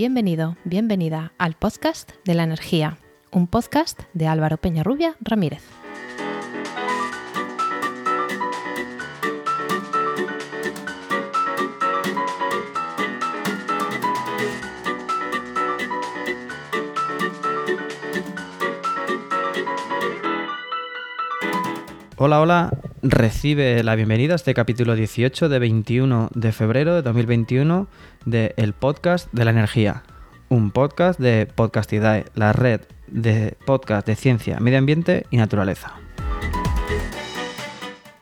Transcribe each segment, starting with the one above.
Bienvenido, bienvenida al podcast de la energía, un podcast de Álvaro Peñarrubia Ramírez. Hola, hola, recibe la bienvenida a este capítulo 18 de 21 de febrero de 2021 de El Podcast de la Energía, un podcast de Podcastidae, la red de podcast de ciencia, medio ambiente y naturaleza.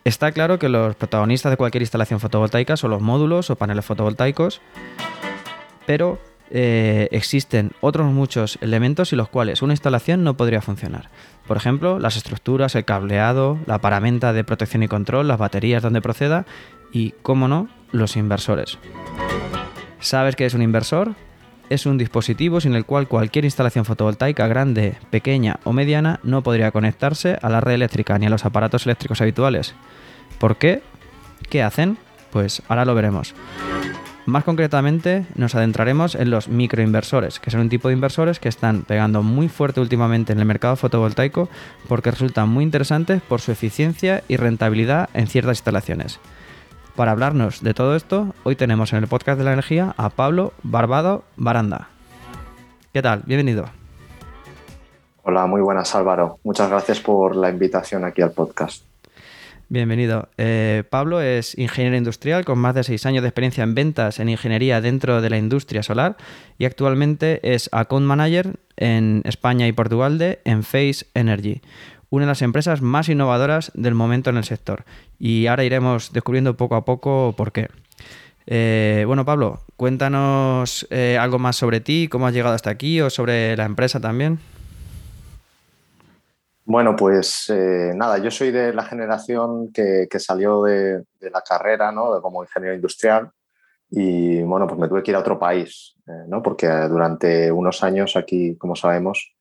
Está claro que los protagonistas de cualquier instalación fotovoltaica son los módulos o paneles fotovoltaicos, pero eh, existen otros muchos elementos sin los cuales una instalación no podría funcionar. Por ejemplo, las estructuras, el cableado, la paramenta de protección y control, las baterías donde proceda y, cómo no, los inversores. ¿Sabes qué es un inversor? Es un dispositivo sin el cual cualquier instalación fotovoltaica grande, pequeña o mediana no podría conectarse a la red eléctrica ni a los aparatos eléctricos habituales. ¿Por qué? ¿Qué hacen? Pues ahora lo veremos. Más concretamente, nos adentraremos en los microinversores, que son un tipo de inversores que están pegando muy fuerte últimamente en el mercado fotovoltaico porque resultan muy interesantes por su eficiencia y rentabilidad en ciertas instalaciones. Para hablarnos de todo esto, hoy tenemos en el podcast de la energía a Pablo Barbado Baranda. ¿Qué tal? Bienvenido. Hola, muy buenas Álvaro. Muchas gracias por la invitación aquí al podcast. Bienvenido. Eh, Pablo es ingeniero industrial con más de seis años de experiencia en ventas en ingeniería dentro de la industria solar y actualmente es account manager en España y Portugal de Enphase Energy, una de las empresas más innovadoras del momento en el sector. Y ahora iremos descubriendo poco a poco por qué. Eh, bueno, Pablo, cuéntanos eh, algo más sobre ti, cómo has llegado hasta aquí o sobre la empresa también. Bueno, pues eh, nada, yo soy de la generación que, salió de, la carrera, ¿no? como ingeniero industrial y bueno, pues me tuve que ir a otro país, eh, ¿no? Porque durante unos años aquí, como sabemos,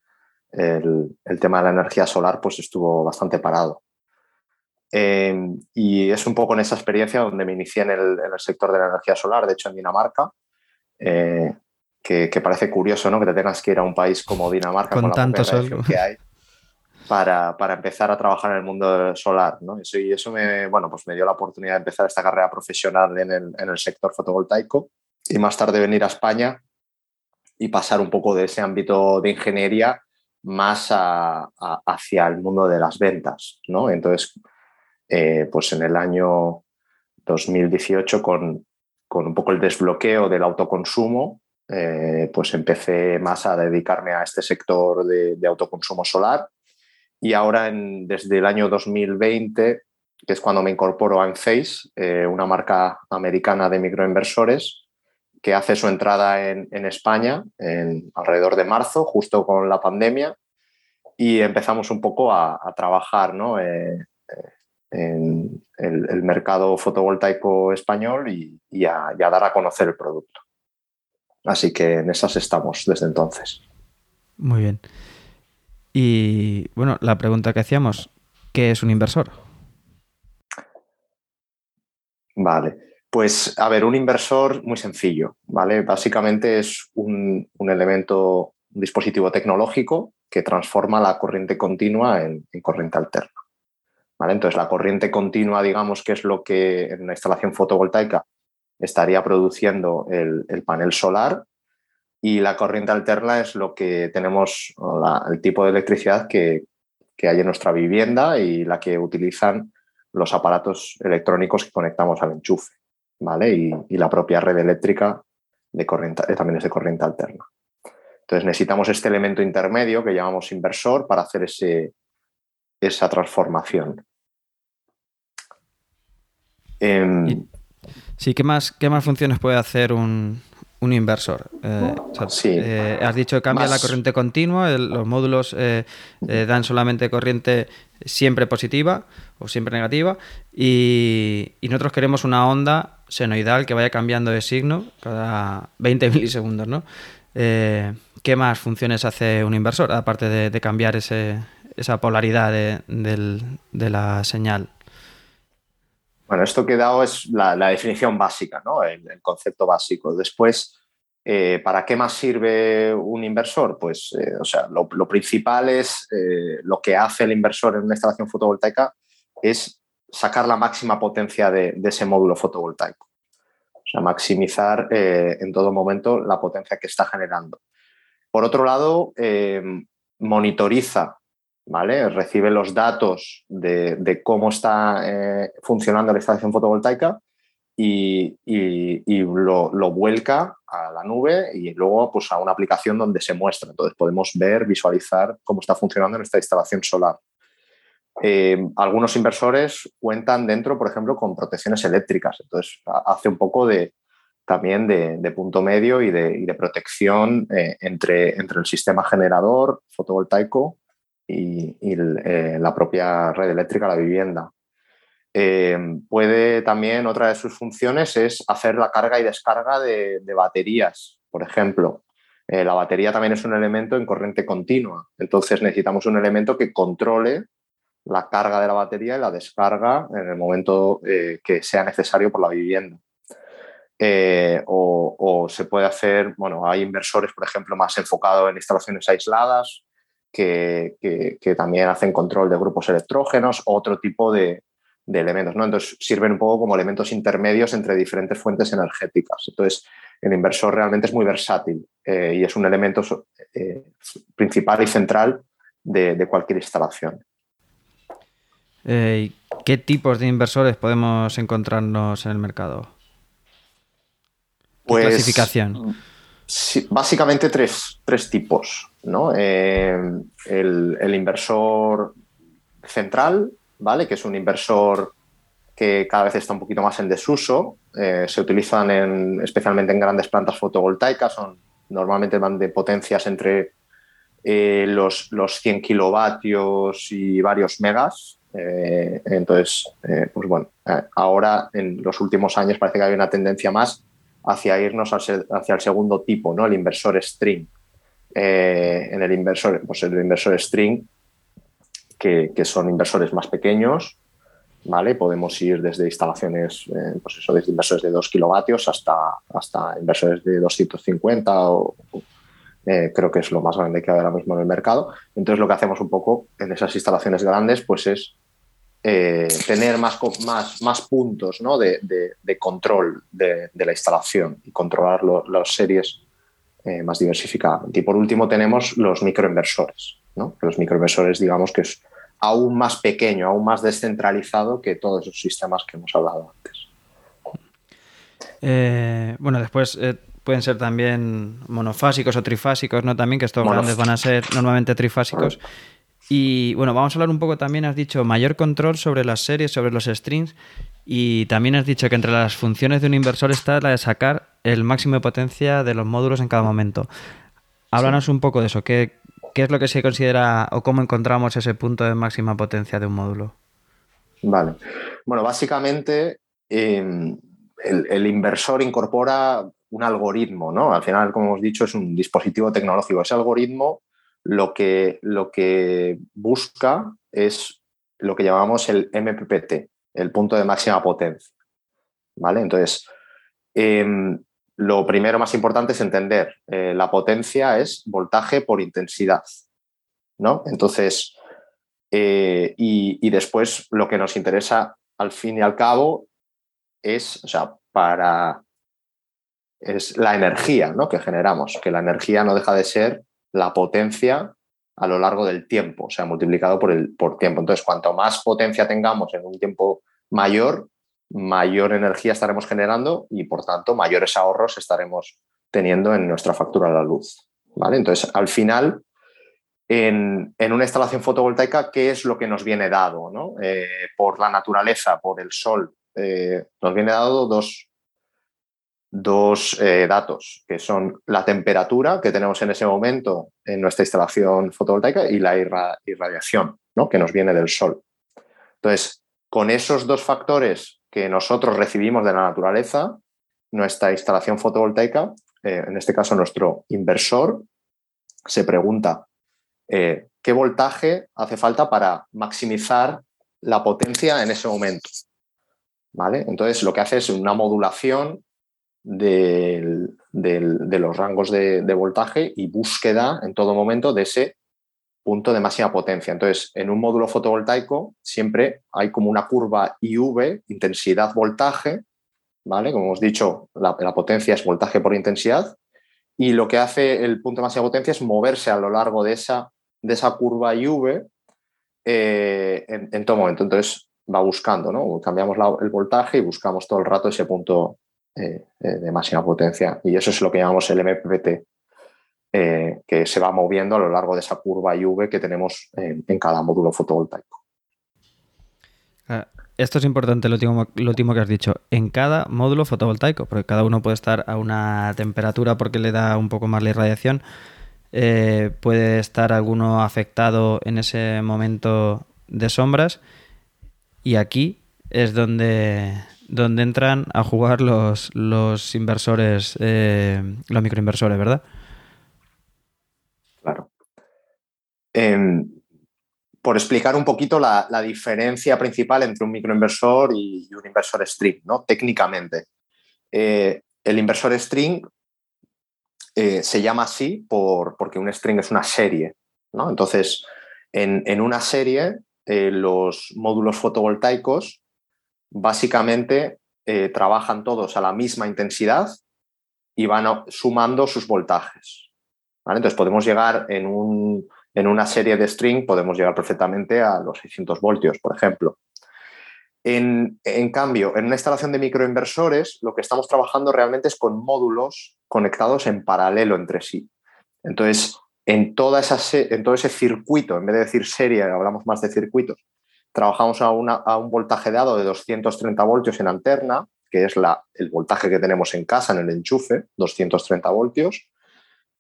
el, tema de la energía solar pues estuvo bastante parado. Em, y es un poco en esa experiencia donde me inicié en el, sector de la energía solar, de hecho en Dinamarca, eh, que, parece curioso ¿no? que te tengas que ir a un país como Dinamarca con, con la que hay para, empezar a trabajar en el mundo solar. ¿no? Eso, y eso me, bueno, pues me dio la oportunidad de empezar esta carrera profesional en el, sector fotovoltaico y más tarde venir a España y pasar un poco de ese ámbito de ingeniería más hacia el mundo de las ventas. ¿no? Entonces, eh, pues en el año 2018, con, un poco el desbloqueo del autoconsumo, eh, pues empecé más a dedicarme a este sector de autoconsumo solar y ahora, desde el año 2020, que es cuando me incorporo a Enphase, eh, una marca americana de microinversores, que hace su entrada en, España en, alrededor de marzo, justo con la pandemia, y empezamos un poco a, trabajar ¿no? Eh, eh, en el, mercado fotovoltaico español y a dar a conocer el producto. Así que en esas estamos desde entonces. Muy bien. Y bueno, la pregunta que hacíamos, ¿qué es un inversor? Vale, pues a ver, un inversor muy sencillo, ¿vale? Básicamente es un, elemento, un dispositivo tecnológico que transforma la corriente continua en, corriente alterna. ¿vale? Entonces, la corriente continua, digamos, que es lo que en una instalación fotovoltaica estaría produciendo el panel solar, y la corriente alterna es lo que tenemos, el tipo de electricidad que, hay en nuestra vivienda y la que utilizan los aparatos electrónicos que conectamos al enchufe, ¿vale? Y, la propia red eléctrica eh, también es de corriente alterna. Entonces necesitamos este elemento intermedio que llamamos inversor para hacer ese, esa transformación. Em, sí, ¿qué más, ¿qué más funciones puede hacer un, un inversor. Eh, eh, has dicho que cambia la corriente continua, los módulos eh, dan solamente corriente siempre positiva o siempre negativa y, nosotros queremos una onda senoidal que vaya cambiando de signo cada 20 milisegundos. ¿no? ¿Qué más funciones hace un inversor aparte de, cambiar esa polaridad de, la señal? Bueno, esto que he dado es la, definición básica, ¿no? el, concepto básico. Después, Eh, ¿Para qué más sirve un inversor? Pues, eh, o sea, lo, principal es lo que hace el inversor en una instalación fotovoltaica es sacar la máxima potencia de, ese módulo fotovoltaico. O sea, maximizar en todo momento la potencia que está generando. Por otro lado, monitoriza ¿vale? Recibe los datos de, cómo está eh, funcionando la instalación fotovoltaica y, lo, vuelca a la nube y luego pues, a una aplicación donde se muestra. Entonces podemos ver, visualizar cómo está funcionando nuestra instalación solar. Eh, algunos inversores cuentan dentro, por ejemplo, con protecciones eléctricas. Entonces hace un poco de, también de, punto medio y de, protección eh, entre, entre el sistema generador fotovoltaico y, eh, la propia red eléctrica, la vivienda. Eh, puede también, otra de sus funciones es hacer la carga y descarga de, baterías, por ejemplo. Eh, la batería también es un elemento en corriente continua, entonces necesitamos un elemento que controle la carga de la batería y la descarga en el momento que sea necesario por la vivienda. o, o, se puede hacer, bueno, hay inversores, por ejemplo, más enfocados en instalaciones aisladas, que, también hacen control de grupos electrógenos, otro tipo de, elementos. ¿no? Entonces sirven un poco como elementos intermedios entre diferentes fuentes energéticas. Entonces, el inversor realmente es muy versátil eh, y es un elemento eh, principal y central de, cualquier instalación. Eh, ¿Qué tipos de inversores podemos encontrarnos en el mercado? Pues, clasificación? Básicamente tres, tipos. ¿no? Eh, el, inversor central, ¿vale? que es un inversor que cada vez está un poquito más en desuso. Eh, se utilizan en, especialmente en grandes plantas fotovoltaicas, son, normalmente van de potencias entre eh, los, los 100 kilovatios y varios megas. entonces, pues bueno, ahora en los últimos años parece que hay una tendencia más hacia irnos hacia el segundo tipo, ¿no? el inversor string. Eh, en el inversor, pues el inversor string, que, son inversores más pequeños, ¿vale? Podemos ir desde instalaciones, eh, pues eso, desde inversores de 2 kilovatios hasta, hasta inversores de 250 o, eh, creo que es lo más grande que hay ahora mismo en el mercado. Entonces lo que hacemos un poco en esas instalaciones grandes pues es eh, tener más, más, más puntos de, control de, la instalación y controlar las series eh, más diversificadamente. Y por último tenemos los microinversores. ¿no? Los microinversores, digamos que es aún más pequeño, aún más descentralizado que todos esos sistemas que hemos hablado antes. Eh, bueno, después pueden ser también monofásicos o trifásicos, ¿no? También que estos grandes van a ser normalmente trifásicos. Y bueno, vamos a hablar un poco también, has dicho, mayor control sobre las series, sobre los strings, y también has dicho que entre las funciones de un inversor está la de sacar el máximo de potencia de los módulos en cada momento. Háblanos un poco de eso, ¿Qué, ¿qué es lo que se considera o cómo encontramos ese punto de máxima potencia de un módulo? Vale. Bueno, básicamente em, el, inversor incorpora un algoritmo, ¿no? Al final, como hemos dicho, es un dispositivo tecnológico. Ese algoritmo lo que, lo que busca es lo que llamamos el MPPT, el punto de máxima potencia. ¿Vale? Entonces, em, lo primero más importante es entender, eh, la potencia es voltaje por intensidad. ¿no? Entonces, eh, y, después lo que nos interesa al fin y al cabo es, o sea, para, es la energía ¿no? que generamos, que la energía no deja de ser la potencia a lo largo del tiempo, o sea, multiplicado por, el, por tiempo. Entonces, cuanto más potencia tengamos en un tiempo mayor, mayor energía estaremos generando y, por tanto, mayores ahorros estaremos teniendo en nuestra factura de la luz. ¿vale? Entonces, al final, en, una instalación fotovoltaica, ¿qué es lo que nos viene dado? Eh, por la naturaleza, por el sol. Eh, nos viene dado dos, dos eh, datos, que son la temperatura que tenemos en ese momento en nuestra instalación fotovoltaica y la irradiación ¿no? que nos viene del sol. Entonces, con esos dos factores que nosotros recibimos de la naturaleza, nuestra instalación fotovoltaica, eh, en este caso nuestro inversor, se pregunta eh, qué voltaje hace falta para maximizar la potencia en ese momento. ¿Vale? Entonces, lo que hace es una modulación de los rangos de, voltaje y búsqueda en todo momento de ese punto de máxima potencia. Entonces, en un módulo fotovoltaico siempre hay como una curva IV, intensidad-voltaje, ¿vale? Como hemos dicho, la, potencia es voltaje por intensidad y lo que hace el punto de máxima potencia es moverse a lo largo de esa, de esa curva IV eh, en, todo momento. Entonces, va buscando, ¿no? Cambiamos el voltaje y buscamos todo el rato ese punto eh, eh, de máxima potencia. Y eso es lo que llamamos el MPPT, eh, que se va moviendo a lo largo de esa curva IV que tenemos en, cada módulo fotovoltaico. Ah, esto es importante, lo último, lo último que has dicho. En cada módulo fotovoltaico, porque cada uno puede estar a una temperatura porque le da un poco más la irradiación. puede estar alguno afectado en ese momento de sombras y aquí es donde, donde entran a jugar los, los inversores, eh, los microinversores, ¿verdad? Claro. Em, por explicar un poquito la, diferencia principal entre un microinversor y, un inversor string, ¿no? Técnicamente. Eh, el inversor string eh, se llama así por, porque un string es una serie, ¿no? Entonces, en, en una serie los módulos fotovoltaicos básicamente eh, trabajan todos a la misma intensidad y van sumando sus voltajes. Entonces podemos llegar en, una serie de string, podemos llegar perfectamente a los 600 voltios, por ejemplo. En, en, cambio, en una instalación de microinversores, lo que estamos trabajando realmente es con módulos conectados en paralelo entre sí. Entonces, en, toda esa, en todo ese circuito, en vez de decir serie, hablamos más de circuitos, trabajamos a, un voltaje dado de 230 voltios en alterna, que es la, el voltaje que tenemos en casa en el enchufe, 230 voltios,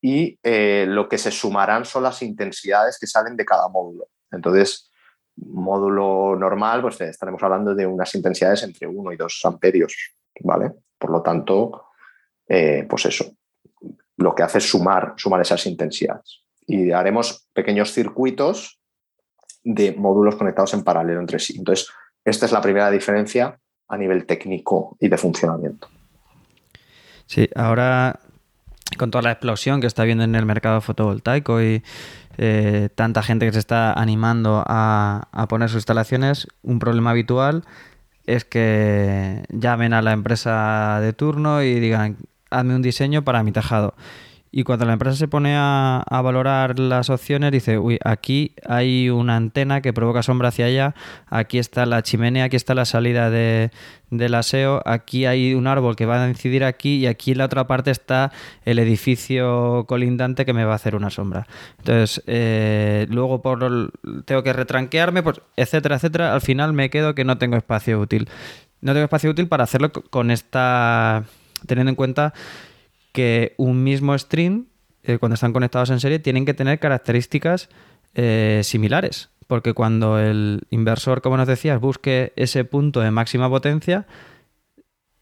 y eh, lo que se sumarán son las intensidades que salen de cada módulo. Entonces, módulo normal, pues estaremos hablando de unas intensidades entre 1 y 2 amperios, ¿vale? Por lo tanto, eh, pues eso, lo que hace es sumar, sumar esas intensidades. Y haremos pequeños circuitos de módulos conectados en paralelo entre sí. Entonces, esta es la primera diferencia a nivel técnico y de funcionamiento. Sí, ahora con toda la explosión que está viendo en el mercado fotovoltaico y eh, tanta gente que se está animando a, a, poner sus instalaciones, un problema habitual es que llamen a la empresa de turno y digan, hazme un diseño para mi tejado. Y cuando la empresa se pone a, valorar las opciones, dice, uy, aquí hay una antena que provoca sombra hacia allá, aquí está la chimenea, aquí está la salida de, del aseo, aquí hay un árbol que va a incidir aquí y aquí en la otra parte está el edificio colindante que me va a hacer una sombra. Entonces, eh, luego por tengo que retranquearme, pues, etcétera, etcétera. Al final me quedo que no tengo espacio útil. No tengo espacio útil para hacerlo con esta teniendo en cuenta que un mismo stream, eh, cuando están conectados en serie, tienen que tener características eh, similares. Porque cuando el inversor, como nos decías, busque ese punto de máxima potencia,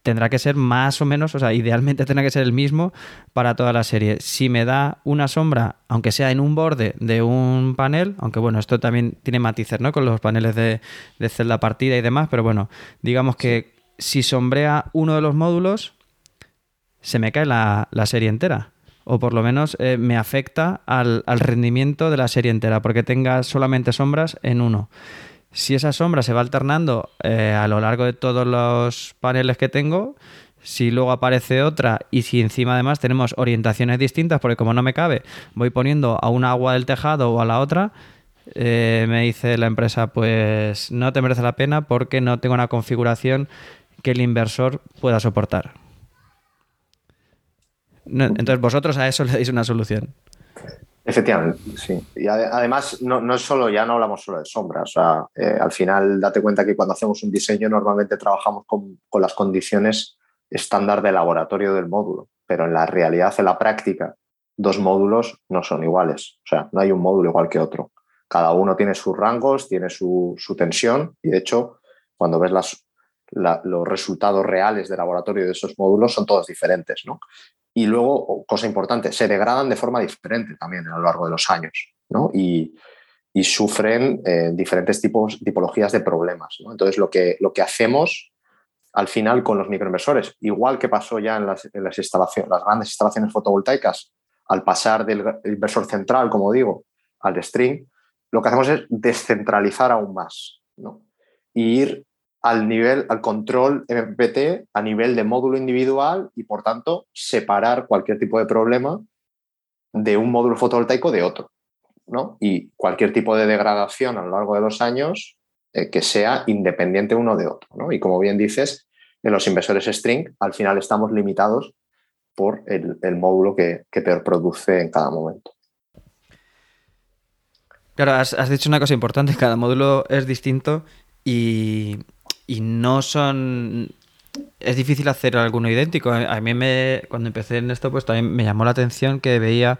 tendrá que ser más o menos, o sea, idealmente tendrá que ser el mismo para toda la serie. Si me da una sombra, aunque sea en un borde de un panel, aunque bueno, esto también tiene matices, ¿no? Con los paneles de, de celda partida y demás, pero bueno, digamos que si sombrea uno de los módulos, se me cae la, serie entera. O por lo menos eh, me afecta al, rendimiento de la serie entera, porque tenga solamente sombras en uno. Si esa sombra se va alternando eh, a lo largo de todos los paneles que tengo, si luego aparece otra y si encima además tenemos orientaciones distintas, porque como no me cabe, voy poniendo a una agua del tejado o a la otra, eh, me dice la empresa, pues no te merece la pena porque no tengo una configuración que el inversor pueda soportar entonces vosotros a eso le dais una solución. Efectivamente, sí. Y además, no, es solo, ya no hablamos solo de sombras. Eh, al final, date cuenta que cuando hacemos un diseño, normalmente trabajamos con, las condiciones estándar de laboratorio del módulo, pero en la realidad, en la práctica, dos módulos no son iguales. O sea, no hay un módulo igual que otro. Cada uno tiene sus rangos, tiene su, tensión y, de hecho, cuando ves los resultados reales de laboratorio de esos módulos, son todos diferentes. ¿no? Y luego, cosa importante, se degradan de forma diferente también a lo largo de los años, ¿no? Y, sufren eh, diferentes tipos, tipologías de problemas. Entonces, lo que, lo que hacemos al final con los microinversores, igual que pasó ya en las, las grandes instalaciones fotovoltaicas, al pasar del inversor central, como digo, al string, lo que hacemos es descentralizar aún más ¿no? y ir al nivel, al control MPT a nivel de módulo individual y por tanto separar cualquier tipo de problema de un módulo fotovoltaico de otro. ¿no? Y cualquier tipo de degradación a lo largo de los años eh, que sea independiente uno de otro. ¿no? Y como bien dices, en los inversores string al final estamos limitados por el, módulo que, que peor produce en cada momento. Claro, has, dicho una cosa importante, cada módulo es distinto y, no son... Es difícil hacer alguno idéntico. A mí me, cuando empecé en esto, pues también me llamó la atención que veía,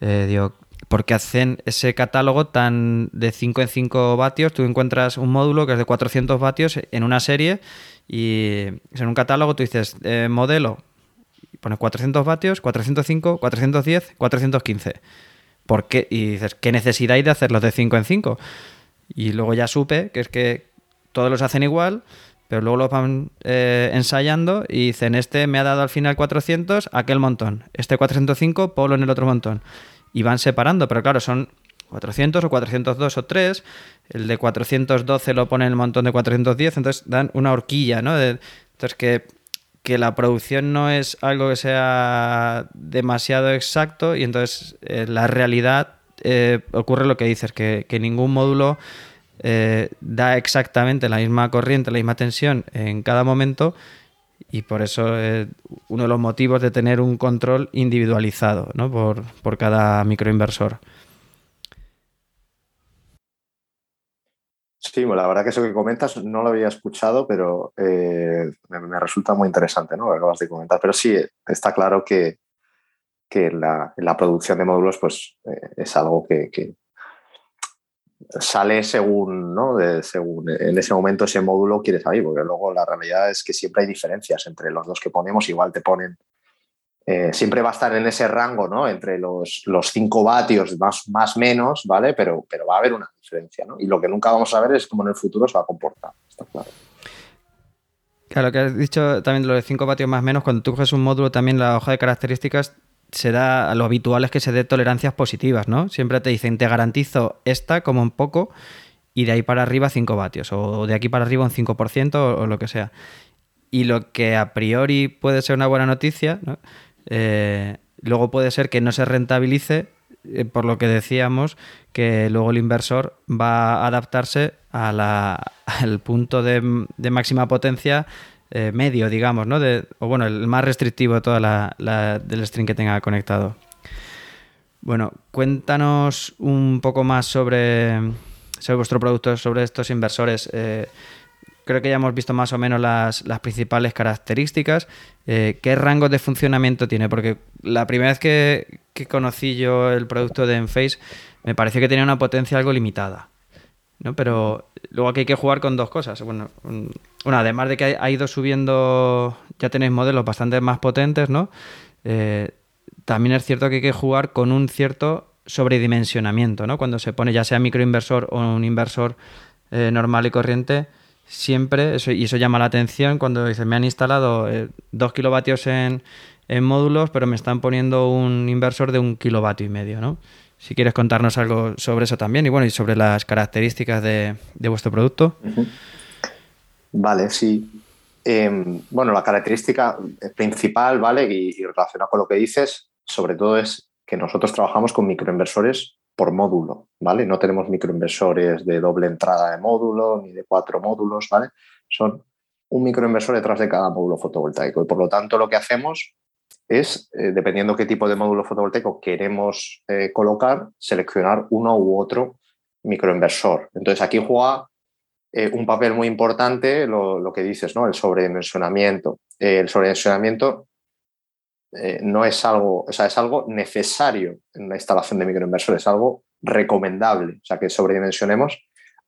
eh, digo, ¿por qué hacen ese catálogo tan de 5 en 5 vatios? Tú encuentras un módulo que es de 400 vatios en una serie y en un catálogo tú dices, eh, modelo, pones 400 vatios, 405, 410, 415. ¿Por qué? Y dices, ¿qué necesidad hay de hacerlos de 5 en 5? Y luego ya supe que es que todos los hacen igual, pero luego los van eh, ensayando y dicen, este me ha dado al final 400, aquel montón. Este 405, polo en el otro montón. Y van separando, pero claro, son 400 o 402 o 3. El de 412 lo pone en el montón de 410, entonces dan una horquilla, ¿no? entonces que que la producción no es algo que sea demasiado exacto y entonces eh, la realidad eh, ocurre lo que dices, que, ningún módulo eh, da exactamente la misma corriente, la misma tensión en cada momento y por eso es uno de los motivos de tener un control individualizado ¿no? por, por cada microinversor. Sí, la verdad que eso que comentas no lo había escuchado, pero eh, me, resulta muy interesante ¿no? lo que acabas de comentar. Pero sí, está claro que, que la, la, producción de módulos pues, eh, es algo que, sale según, ¿no? según en ese momento ese módulo quiere salir, porque luego la realidad es que siempre hay diferencias entre los dos que ponemos. Igual te ponen eh, siempre va a estar en ese rango, ¿no? Entre los, los 5 vatios más, más menos, ¿vale? Pero, pero va a haber una diferencia, ¿no? Y lo que nunca vamos a ver es cómo en el futuro se va a comportar, está claro. Claro, lo que has dicho también de los 5 vatios más menos, cuando tú coges un módulo también la hoja de características se da, lo habitual es que se dé tolerancias positivas, ¿no? Siempre te dicen, te garantizo esta como un poco y de ahí para arriba 5 vatios o de aquí para arriba un 5% o, o lo que sea. Y lo que a priori puede ser una buena noticia, ¿no? Eh, luego puede ser que no se rentabilice, eh, por lo que decíamos, que luego el inversor va a adaptarse al punto de, máxima potencia eh, medio, digamos, ¿no? o bueno, el más restrictivo de toda la, del string que tenga conectado. Bueno, cuéntanos un poco más sobre, sobre vuestro producto, sobre estos inversores creo que ya hemos visto más o menos las, principales características. Eh, ¿Qué rangos de funcionamiento tiene? Porque la primera vez que, conocí yo el producto de Enphase me pareció que tenía una potencia algo limitada. ¿No? Pero luego aquí hay que jugar con dos cosas. Bueno, además de que ha ido subiendo, ya tenéis modelos bastante más potentes, ¿no? Eh, también es cierto que hay que jugar con un cierto sobredimensionamiento, ¿no? Cuando se pone ya sea microinversor o un inversor eh, normal y corriente, siempre, eso, y eso llama la atención cuando dicen, me han instalado 2 eh, kilovatios en, módulos, pero me están poniendo un inversor de un kilovatio y medio, ¿no? Si quieres contarnos algo sobre eso también y bueno, y sobre las características de, vuestro producto. Vale, sí. Em, bueno, la característica principal, ¿vale? Y, y relacionada con lo que dices, sobre todo es que nosotros trabajamos con microinversores por módulo, ¿vale? No tenemos microinversores de doble entrada de módulo ni de cuatro módulos, ¿vale? Son un microinversor detrás de cada módulo fotovoltaico y por lo tanto lo que hacemos es, eh, dependiendo qué tipo de módulo fotovoltaico queremos eh, colocar, seleccionar uno u otro microinversor. Entonces aquí juega eh, un papel muy importante lo, lo, que dices, ¿no? El sobredimensionamiento. el sobredimensionamiento no es algo, o sea, es algo necesario en la instalación de microinversores, es algo recomendable, o sea, que sobredimensionemos,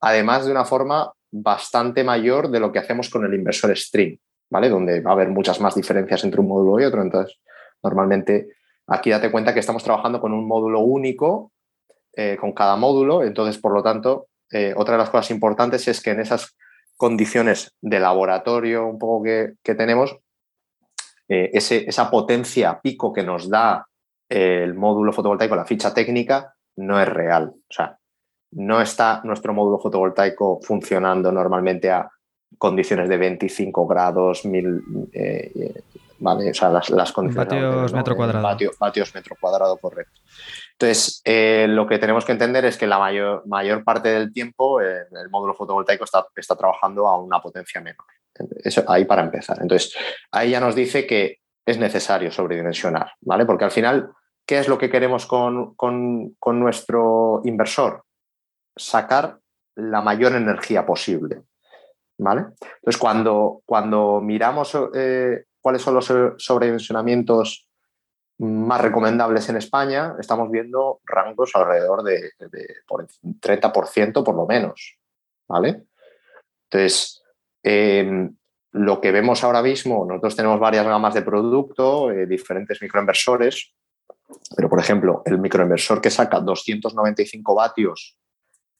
además de una forma bastante mayor de lo que hacemos con el inversor string, ¿vale? Donde va a haber muchas más diferencias entre un módulo y otro, entonces, normalmente aquí date cuenta que estamos trabajando con un módulo único, eh, con cada módulo, entonces, por lo tanto, eh, otra de las cosas importantes es que en esas condiciones de laboratorio un poco que, tenemos, eh, esa potencia pico que nos da el módulo fotovoltaico, la ficha técnica, no es real. O sea, no está nuestro módulo fotovoltaico funcionando normalmente a condiciones de 25 grados, mil, eh, ¿vale? O sea, las, condiciones... Vatios metro cuadrado. vatios metro cuadrado, correcto. Entonces, eh, lo que tenemos que entender es que la mayor, mayor parte del tiempo el módulo fotovoltaico está, está, trabajando a una potencia menor. Eso, ahí para empezar. Entonces, ahí ya nos dice que es necesario sobredimensionar, ¿vale? Porque al final, ¿qué es lo que queremos con, con, con nuestro inversor? Sacar la mayor energía posible. ¿Vale? Entonces, cuando, cuando miramos eh, cuáles son los sobredimensionamientos más recomendables en España, estamos viendo rangos alrededor de, por 30% por lo menos. ¿Vale? Entonces, em, lo que vemos ahora mismo, nosotros tenemos varias gamas de producto, eh, diferentes microinversores, pero por ejemplo, el microinversor que saca 295 vatios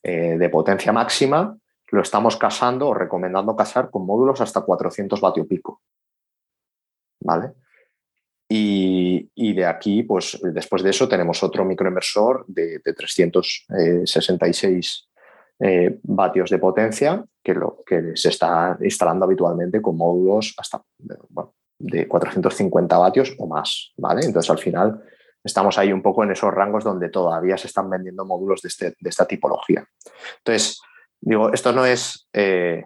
eh, de potencia máxima, lo estamos casando o recomendando casar con módulos hasta 400 vatio pico. ¿Vale? Y, de aquí, pues después de eso, tenemos otro microinversor de, 366 eh, vatios de potencia que, lo, que se está instalando habitualmente con módulos hasta de 450 vatios o más. ¿vale? Entonces, al final, estamos ahí un poco en esos rangos donde todavía se están vendiendo módulos de, este, de esta tipología. Entonces, digo, esto no es eh,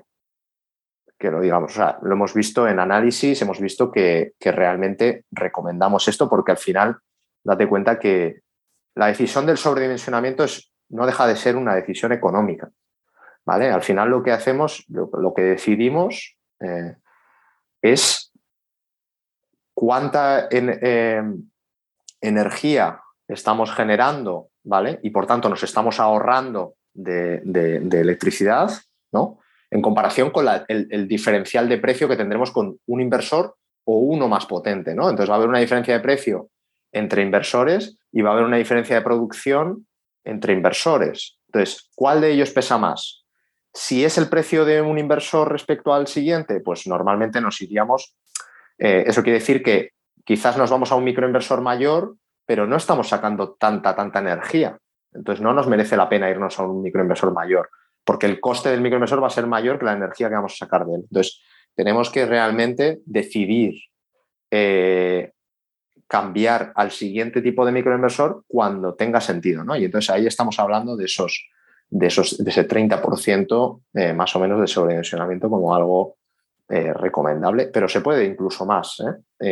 que lo digamos. O sea, lo hemos visto en análisis, hemos visto que, realmente recomendamos esto porque al final date cuenta que la decisión del sobredimensionamiento es, no deja de ser una decisión económica. ¿vale? Al final lo que hacemos, lo, que decidimos eh, es cuánta eh, energía estamos generando, ¿vale? Y por tanto nos estamos ahorrando de, de electricidad, ¿no? En comparación con el, diferencial de precio que tendremos con un inversor o uno más potente. ¿no? Entonces va a haber una diferencia de precio entre inversores y va a haber una diferencia de producción entre inversores. Entonces, ¿cuál de ellos pesa más? Si es el precio de un inversor respecto al siguiente, pues normalmente nos iríamos. Eh, eso quiere decir que quizás nos vamos a un microinversor mayor, pero no estamos sacando tanta, tanta energía. Entonces no nos merece la pena irnos a un microinversor mayor porque el coste del microinversor va a ser mayor que la energía que vamos a sacar de él. Entonces, tenemos que realmente decidir eh, cambiar al siguiente tipo de microinversor cuando tenga sentido, ¿no? Y entonces ahí estamos hablando de esos, de esos, de ese 30% eh, más o menos de sobredimensionamiento como algo eh, recomendable, pero se puede incluso más,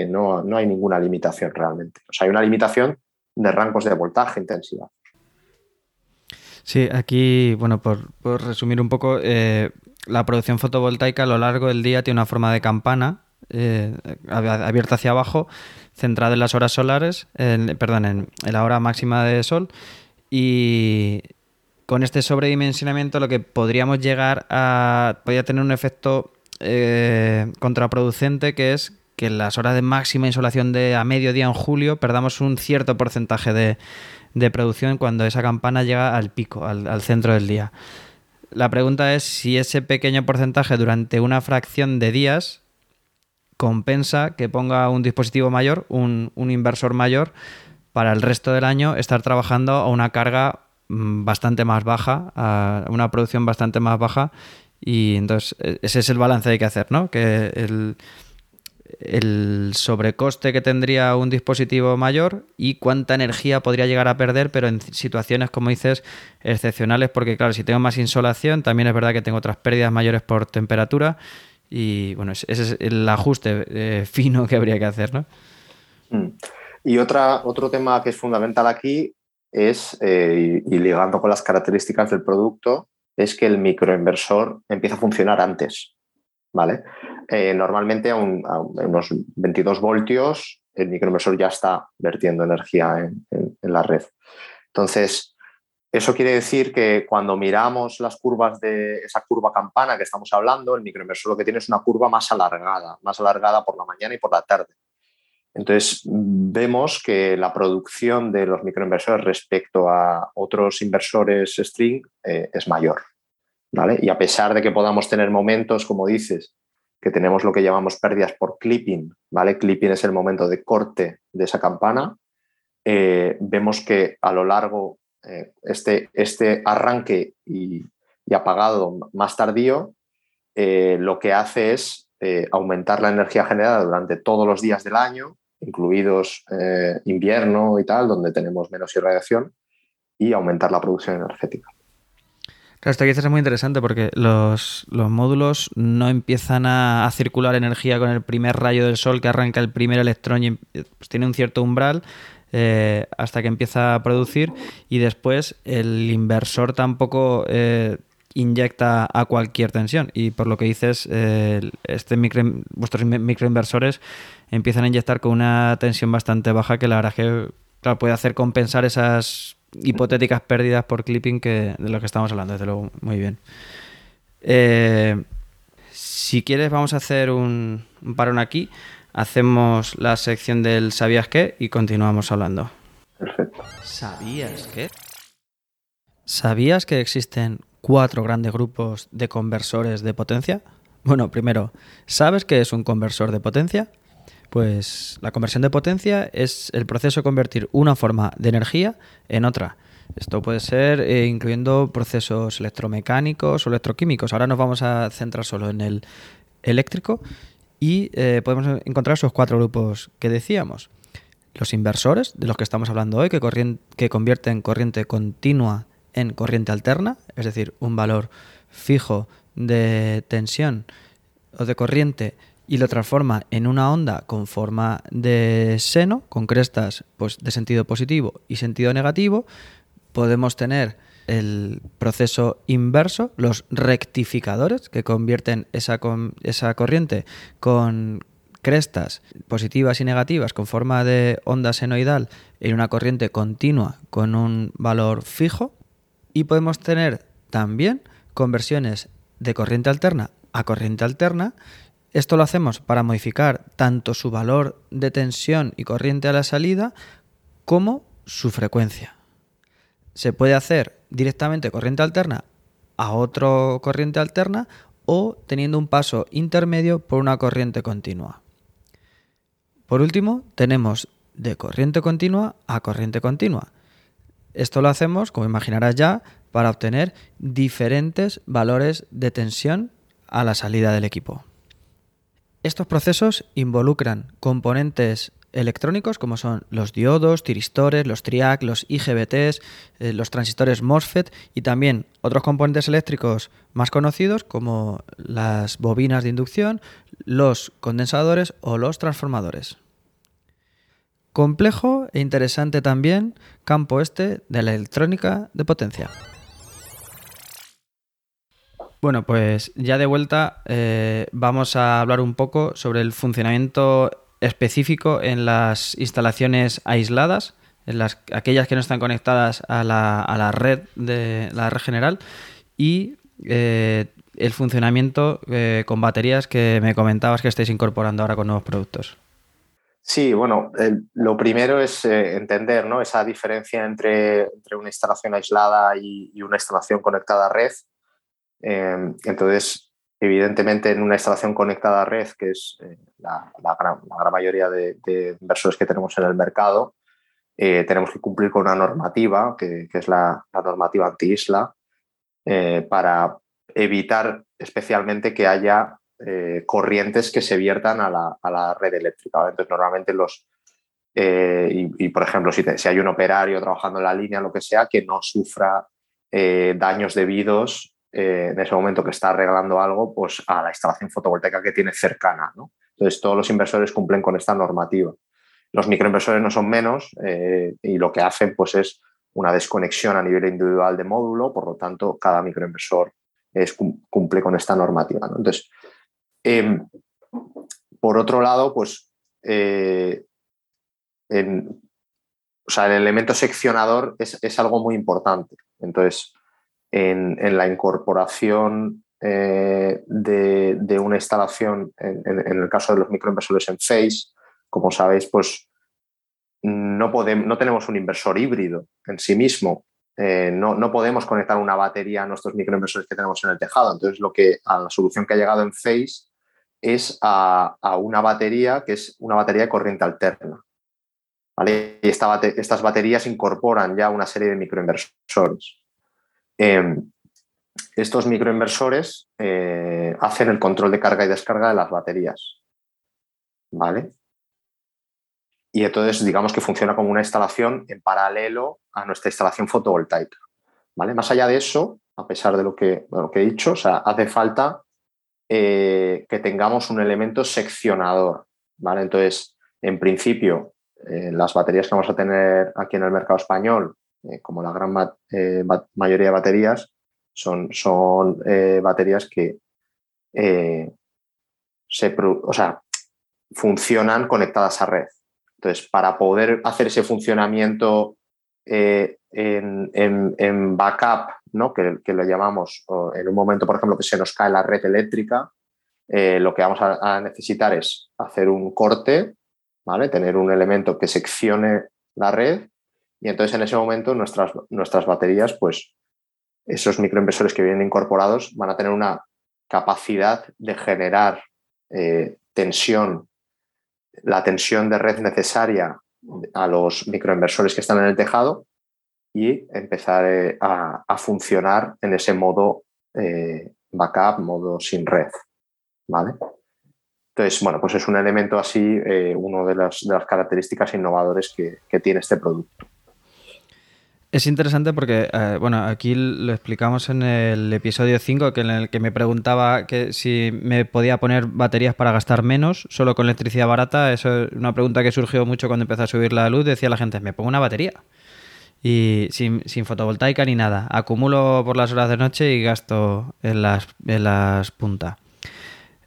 no, no hay ninguna limitación realmente. O hay una limitación de rangos de voltaje, intensidad. Sí, aquí, bueno, por, resumir un poco, eh, la producción fotovoltaica a lo largo del día tiene una forma de campana eh, abierta hacia abajo, centrada en las horas solares, perdón, en, la hora máxima de sol y con este sobredimensionamiento lo que podríamos llegar a... podría tener un efecto eh, contraproducente que es que en las horas de máxima insolación de a mediodía en julio perdamos un cierto porcentaje de, de producción cuando esa campana llega al pico, al, centro del día. La pregunta es si ese pequeño porcentaje durante una fracción de días compensa que ponga un dispositivo mayor, un, inversor mayor, para el resto del año estar trabajando a una carga mm, bastante más baja, a una producción bastante más baja. Y entonces e, ese es el balance que hay que hacer, ¿no? Que el, el sobrecoste que tendría un dispositivo mayor y cuánta energía podría llegar a perder, pero en situaciones, como dices, excepcionales, porque claro, si tengo más insolación, también es verdad que tengo otras pérdidas mayores por temperatura y bueno, ese es el ajuste eh, fino que habría que hacer, ¿no? Mm. Y otra, otro tema que es fundamental aquí es, eh, y ligando con las características del producto, es que el microinversor empieza a funcionar antes. ¿vale? Eh, normalmente a, unos 22 voltios el microinversor ya está vertiendo energía en, la red. Entonces, eso quiere decir que cuando miramos las curvas de esa curva campana que estamos hablando, el microinversor lo que tiene es una curva más alargada, más alargada por la mañana y por la tarde. Entonces, vemos que la producción de los microinversores respecto a otros inversores string eh, es mayor. ¿vale? Y a pesar de que podamos tener momentos, como dices, que tenemos lo que llamamos pérdidas por clipping, ¿vale? Clipping es el momento de corte de esa campana. Eh, vemos que a lo largo, eh, este, este arranque y, apagado más tardío, eh, lo que hace es aumentar la energía generada durante todos los días del año, incluidos invierno y tal, donde tenemos menos irradiación, y aumentar la producción energética. Claro, esto que dices es muy interesante porque los, módulos no empiezan a, circular energía con el primer rayo del sol que arranca el primer electrón y pues, tiene un cierto umbral eh, hasta que empieza a producir y después el inversor tampoco eh, inyecta a cualquier tensión. Y por lo que dices eh, este micro, vuestros microinversores empiezan a inyectar con una tensión bastante baja que la verdad es que puede hacer compensar esas hipotéticas pérdidas por clipping que, de lo que estamos hablando, desde luego, muy bien. Eh, si quieres, vamos a hacer un, parón aquí. Hacemos la sección del ¿Sabías qué? y continuamos hablando. Perfecto. ¿Sabías qué? ¿Sabías que existen cuatro grandes grupos de conversores de potencia? Bueno, primero, ¿sabes qué es un conversor de potencia? Pues la conversión de potencia es el proceso de convertir una forma de energía en otra. Esto puede ser eh, incluyendo procesos electromecánicos o electroquímicos. Ahora nos vamos a centrar solo en el eléctrico y eh, podemos encontrar esos cuatro grupos que decíamos. Los inversores, de los que estamos hablando hoy, que, que convierten corriente continua en corriente alterna, es decir, un valor fijo de tensión o de corriente y lo transforma en una onda con forma de seno, con crestas pues, de sentido positivo y sentido negativo, podemos tener el proceso inverso, los rectificadores, que convierten esa, esa corriente con crestas positivas y negativas con forma de onda senoidal en una corriente continua con un valor fijo. Y podemos tener también conversiones de corriente alterna a corriente alterna esto lo hacemos para modificar tanto su valor de tensión y corriente a la salida como su frecuencia. Se puede hacer directamente corriente alterna a otro corriente alterna o teniendo un paso intermedio por una corriente continua. Por último, tenemos de corriente continua a corriente continua. Esto lo hacemos, como imaginarás ya, para obtener diferentes valores de tensión a la salida del equipo. Estos procesos involucran componentes electrónicos como son los diodos, tiristores, los TRIAC, los IGBTs, eh, los transistores MOSFET y también otros componentes eléctricos más conocidos como las bobinas de inducción, los condensadores o los transformadores. Complejo e interesante también campo este de la electrónica de potencia. Bueno, pues ya de vuelta eh, vamos a hablar un poco sobre el funcionamiento específico en las instalaciones aisladas, en las, aquellas que no están conectadas a la, red de la red general y eh, el funcionamiento eh, con baterías que me comentabas que estáis incorporando ahora con nuevos productos. Sí, bueno, lo primero es entender ¿no? esa diferencia entre, una instalación aislada y, y, una instalación conectada a red. Em, entonces, evidentemente, en una instalación conectada a red, que es eh, la, gran, mayoría de, inversores que tenemos en el mercado, eh, tenemos que cumplir con una normativa, que, es la, normativa anti-isla, eh, para evitar especialmente que haya corrientes que se viertan a la, red eléctrica. Entonces, normalmente los, y, por ejemplo, si, si, hay un operario trabajando en la línea, lo que sea, que no sufra daños debidos eh, en ese momento que está arreglando algo, pues a la instalación fotovoltaica que tiene cercana. Entonces, todos los inversores cumplen con esta normativa. Los microinversores no son menos eh, y lo que hacen pues, es una desconexión a nivel individual de módulo, por lo tanto, cada microinversor es, cumple con esta normativa. Entonces, em, por otro lado, pues eh, o sea, el elemento seccionador es, es, algo muy importante. Entonces, en, la incorporación eh, de, una instalación, en, el caso de los microinversores en Face, como sabéis, pues no, podemos, no tenemos un inversor híbrido en sí mismo. eh, no, podemos conectar una batería a nuestros microinversores que tenemos en el tejado. Entonces, lo que a la solución que ha llegado en Face es a, una batería que es una batería de corriente alterna. ¿vale? Y estas baterías incorporan ya una serie de microinversores. Em, estos microinversores eh, hacen el control de carga y descarga de las baterías. ¿Vale? Y entonces, digamos que funciona como una instalación en paralelo a nuestra instalación fotovoltaica. ¿vale? Más allá de eso, a pesar de lo que, he dicho, hace falta eh, que tengamos un elemento seccionador. ¿vale? Entonces, en principio, eh, las baterías que vamos a tener aquí en el mercado español, eh, como la gran mayoría de baterías, son, son baterías que se, o sea, funcionan conectadas a red. Entonces, para poder hacer ese funcionamiento eh, en, backup, ¿no? que, lo llamamos en un momento, por ejemplo, que se nos cae la red eléctrica, eh, lo que vamos a, necesitar es hacer un corte, ¿vale? tener un elemento que seccione la red y entonces en ese momento nuestras, nuestras baterías, pues esos microinversores que vienen incorporados van a tener una capacidad de generar eh, tensión la tensión de red necesaria a los microinversores que están en el tejado y empezar eh, a, funcionar en ese modo eh, backup, modo sin red. ¿Vale? Entonces, bueno, pues es un elemento así, eh, una de las, de las características innovadoras que tiene este producto. Es interesante porque, eh, bueno, aquí lo explicamos en el episodio 5, que en el que me preguntaba que si me podía poner baterías para gastar menos, solo con electricidad barata. Eso es una pregunta que surgió mucho cuando empezó a subir la luz. Decía la gente, me pongo una batería. Y sin, fotovoltaica ni nada. Acumulo por las horas de noche y gasto en las, en las puntas.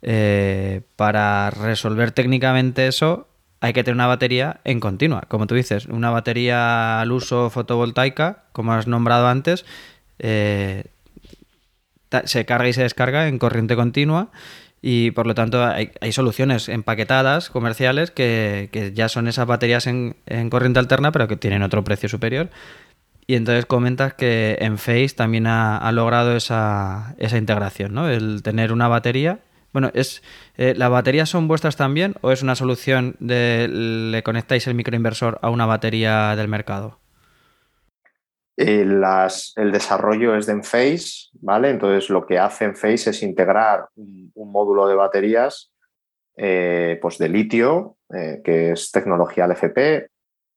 Eh, para resolver técnicamente eso, hay que tener una batería en continua. Como tú dices, una batería al uso fotovoltaica, como has nombrado antes, eh, se carga y se descarga en corriente continua y por lo tanto hay, soluciones empaquetadas comerciales que, ya son esas baterías en, corriente alterna pero que tienen otro precio superior. Y entonces comentas que en Face también ha, logrado esa, esa integración, ¿no? El tener una batería bueno, es eh, ¿las baterías son vuestras también o es una solución de le conectáis el microinversor a una batería del mercado? Eh, el desarrollo es de Enphase, ¿vale? Entonces lo que hace Enphase es integrar un, módulo de baterías eh, pues de litio, que es tecnología LFP,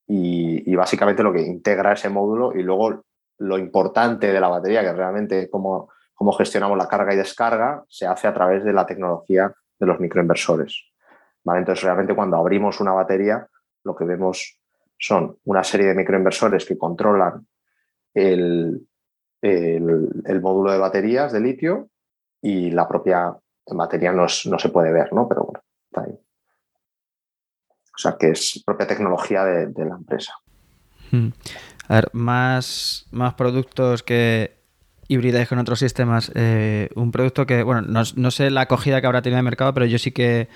y, y, básicamente lo que integra ese módulo y luego lo importante de la batería, que realmente como cómo gestionamos la carga y descarga se hace a través de la tecnología de los microinversores. ¿vale? Entonces, realmente cuando abrimos una batería, lo que vemos son una serie de microinversores que controlan el, módulo de baterías de litio y la propia batería no, se puede ver, ¿no? Pero bueno, está ahí. O sea, que es propia tecnología de, la empresa. Hmm. A ver, más, más productos que híbridas con otros sistemas. Eh, un producto que, bueno, no, sé la acogida que habrá tenido en el mercado, pero yo sí que,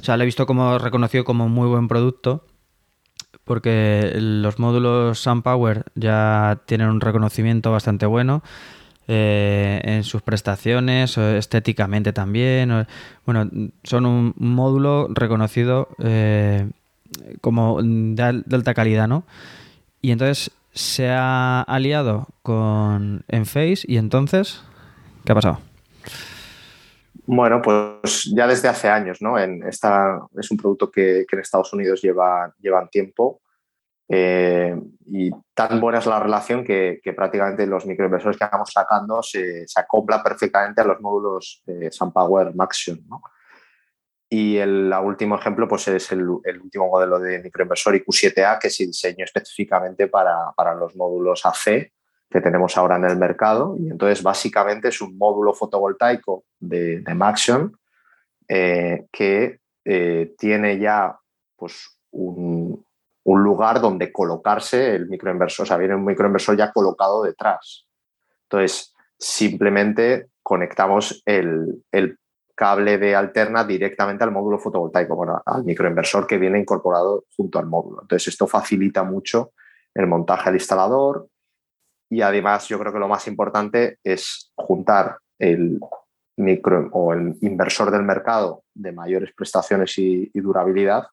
o sea, lo he visto como reconocido como muy buen producto porque los módulos SunPower ya tienen un reconocimiento bastante bueno eh, en sus prestaciones, estéticamente también. Bueno, son un módulo reconocido eh, como de, de, alta calidad, ¿no? Y entonces se ha aliado con Enphase y entonces, ¿qué ha pasado? Bueno, pues ya desde hace años, ¿no? En esta, es un producto que, en Estados Unidos lleva, llevan tiempo eh, y tan buena es la relación que, prácticamente los microinversores que vamos sacando se, se acoplan perfectamente a los módulos de SunPower Maxion, ¿no? Y el último ejemplo pues es el, último modelo de microinversor IQ7A que se diseñó específicamente para, los módulos AC que tenemos ahora en el mercado. Y entonces básicamente es un módulo fotovoltaico de, Maxion eh, que eh, tiene ya pues, un, lugar donde colocarse el microinversor. O sea, viene un microinversor ya colocado detrás. Entonces, simplemente conectamos el, el cable de alterna directamente al módulo fotovoltaico, bueno, al microinversor que viene incorporado junto al módulo. Entonces, esto facilita mucho el montaje del instalador y además yo creo que lo más importante es juntar el micro o el inversor del mercado de mayores prestaciones y, durabilidad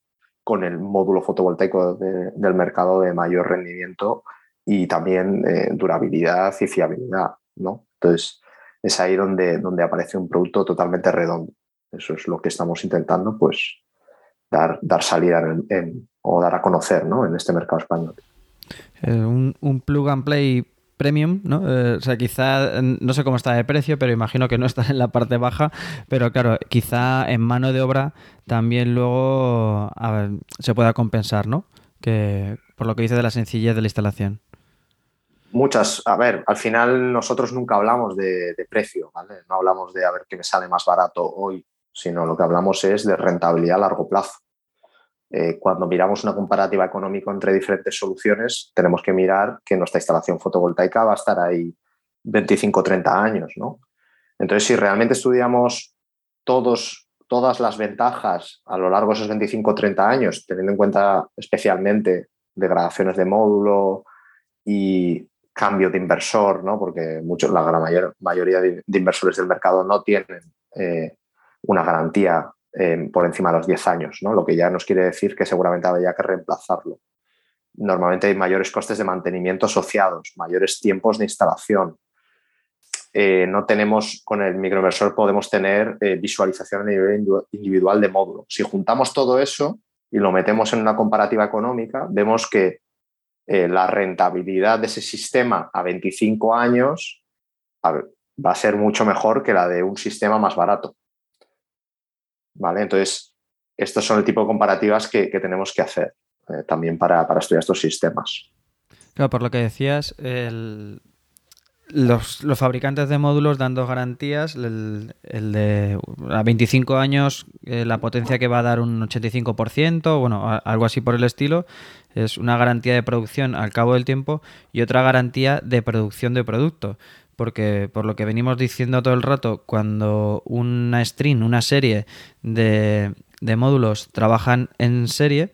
con el módulo fotovoltaico del mercado de mayor rendimiento y también eh, durabilidad y fiabilidad. ¿no? Entonces, es ahí donde, donde aparece un producto totalmente redondo. Eso es lo que estamos intentando, pues, dar, dar salida o dar a conocer ¿no? en este mercado español. Eh, un, un, plug and play premium, ¿no? Eh, o sea, quizá, no sé cómo está de precio, pero imagino que no está en la parte baja, pero claro, quizá en mano de obra también luego se pueda compensar, ¿no? Que por lo que dice de la sencillez de la instalación. Muchas, a ver, al final nosotros nunca hablamos de, precio, ¿vale? No hablamos de a ver qué me sale más barato hoy, sino lo que hablamos es de rentabilidad a largo plazo. Eh, cuando miramos una comparativa económica entre diferentes soluciones, tenemos que mirar que nuestra instalación fotovoltaica va a estar ahí 25 o 30 años. Entonces, si realmente estudiamos todos, todas las ventajas a lo largo de esos 25 o 30 años, teniendo en cuenta especialmente degradaciones de módulo y cambio de inversor, ¿no? porque muchos, la gran mayor, mayoría de, inversores del mercado no tienen eh, una garantía por encima de los 10 años, ¿no? lo que ya nos quiere decir que seguramente habría que reemplazarlo. Normalmente hay mayores costes de mantenimiento asociados, mayores tiempos de instalación. Eh, no tenemos, con el microinversor podemos tener eh, visualización a nivel individual de módulo. Si juntamos todo eso y lo metemos en una comparativa económica, vemos que eh, la rentabilidad de ese sistema a 25 años va a ser mucho mejor que la de un sistema más barato. ¿vale? Entonces, estos son el tipo de comparativas que, tenemos que hacer eh, también para, estudiar estos sistemas. Claro, por lo que decías, los, fabricantes de módulos dan dos garantías, el, de a 25 años eh, la potencia que va a dar un 85%, bueno, algo así por el estilo, es una garantía de producción al cabo del tiempo y otra garantía de producción de producto porque por lo que venimos diciendo todo el rato, cuando una string, una serie de, módulos trabajan en serie,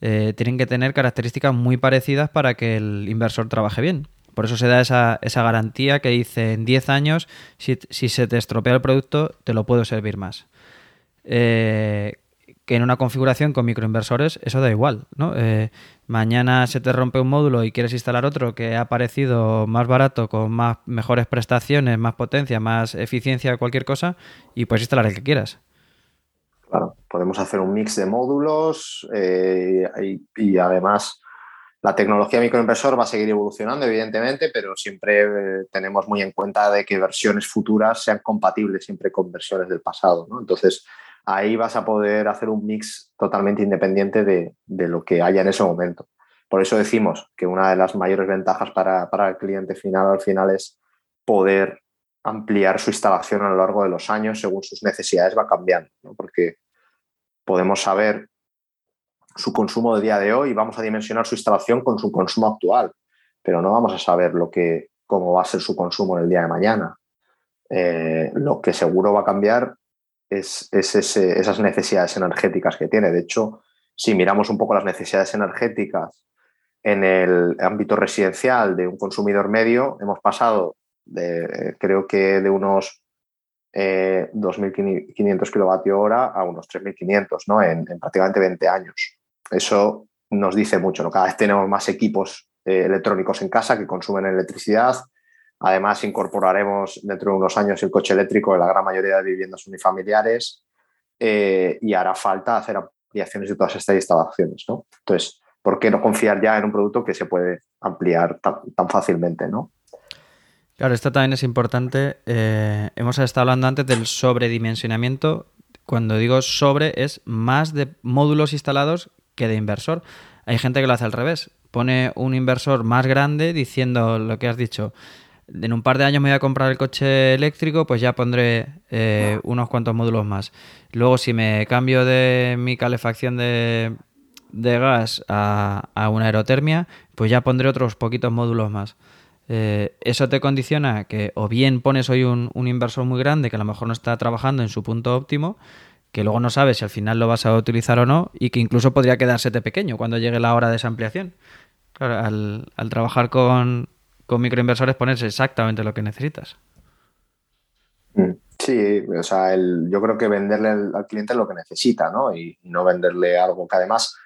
eh, tienen que tener características muy parecidas para que el inversor trabaje bien. Por eso se da esa, garantía que dice en 10 años, si, se te estropea el producto, te lo puedo servir más. Eh, que en una configuración con microinversores eso da igual, ¿no? Eh, mañana se te rompe un módulo y quieres instalar otro que ha parecido más barato, con más mejores prestaciones, más potencia, más eficiencia, cualquier cosa, y puedes instalar el que quieras. Claro, podemos hacer un mix de módulos eh, y, además la tecnología microinversor va a seguir evolucionando, evidentemente, pero siempre eh, tenemos muy en cuenta de que versiones futuras sean compatibles siempre con versiones del pasado, ¿no? Entonces, ahí vas a poder hacer un mix totalmente independiente de, lo que haya en ese momento. Por eso decimos que una de las mayores ventajas para, el cliente final al final es poder ampliar su instalación a lo largo de los años según sus necesidades va cambiando, porque podemos saber su consumo de día de hoy vamos a dimensionar su instalación con su consumo actual, pero no vamos a saber lo que, cómo va a ser su consumo en el día de mañana. Eh, lo que seguro va a cambiar es, esas necesidades energéticas que tiene. De hecho, si miramos un poco las necesidades energéticas en el ámbito residencial de un consumidor medio, hemos pasado de, creo que de unos 2.500 eh, kilovatios hora a unos 3.500 ¿no? En, prácticamente 20 años. Eso nos dice mucho. ¿no? Cada vez tenemos más equipos eh, electrónicos en casa que consumen electricidad, Además, incorporaremos dentro de unos años el coche eléctrico en la gran mayoría de viviendas unifamiliares eh, y hará falta hacer ampliaciones de todas estas instalaciones. ¿no? Entonces, ¿por qué no confiar ya en un producto que se puede ampliar tan, fácilmente? ¿no? Claro, esto también es importante. Eh, hemos estado hablando antes del sobredimensionamiento. Cuando digo sobre, es más de módulos instalados que de inversor. Hay gente que lo hace al revés. Pone un inversor más grande diciendo lo que has dicho en un par de años me voy a comprar el coche eléctrico, pues ya pondré eh, unos cuantos módulos más. Luego, si me cambio de mi calefacción de, gas a, una aerotermia, pues ya pondré otros poquitos módulos más. Eh, eso te condiciona que o bien pones hoy un, inversor muy grande que a lo mejor no está trabajando en su punto óptimo, que luego no sabes si al final lo vas a utilizar o no, y que incluso podría quedársete pequeño cuando llegue la hora de esa ampliación. Claro, al trabajar con, con microinversores pones exactamente lo que necesitas. Mm, sí, o sea, yo creo que venderle al, cliente lo que necesita, ¿no? Y, no venderle algo que además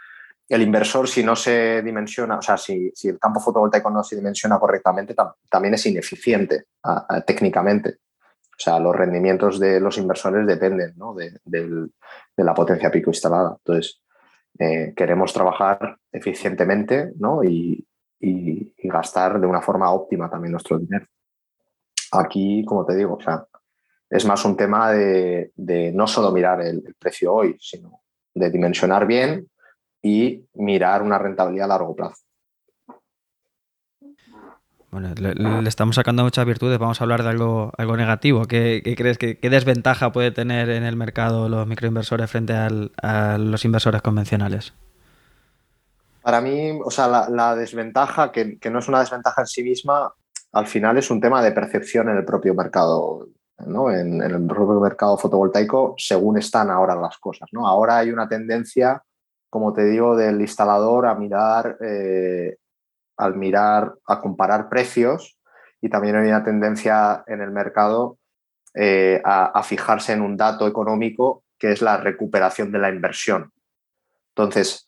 el inversor, si no se dimensiona, o sea, si, el campo fotovoltaico no se dimensiona correctamente, también es ineficiente técnicamente. O sea, los rendimientos de los inversores dependen ¿no? de, la potencia pico instalada. Entonces, eh, queremos trabajar eficientemente ¿no? y, gastar de una forma óptima también nuestro dinero. Aquí, como te digo, o sea, es más un tema de, no solo mirar el, precio hoy, sino de dimensionar bien y mirar una rentabilidad a largo plazo. Bueno, le, estamos sacando muchas virtudes. Vamos a hablar de algo, algo negativo. ¿Qué, crees que qué desventaja puede tener en el mercado los microinversores frente a los inversores convencionales? Para mí, o sea, la, desventaja, que, no es una desventaja en sí misma, al final es un tema de percepción en el propio mercado, ¿no? En, el propio mercado fotovoltaico, según están ahora las cosas, ¿no? Ahora hay una tendencia, como te digo, del instalador a mirar eh, al mirar, a comparar precios y también hay una tendencia en el mercado eh, a, fijarse en un dato económico que es la recuperación de la inversión. Entonces,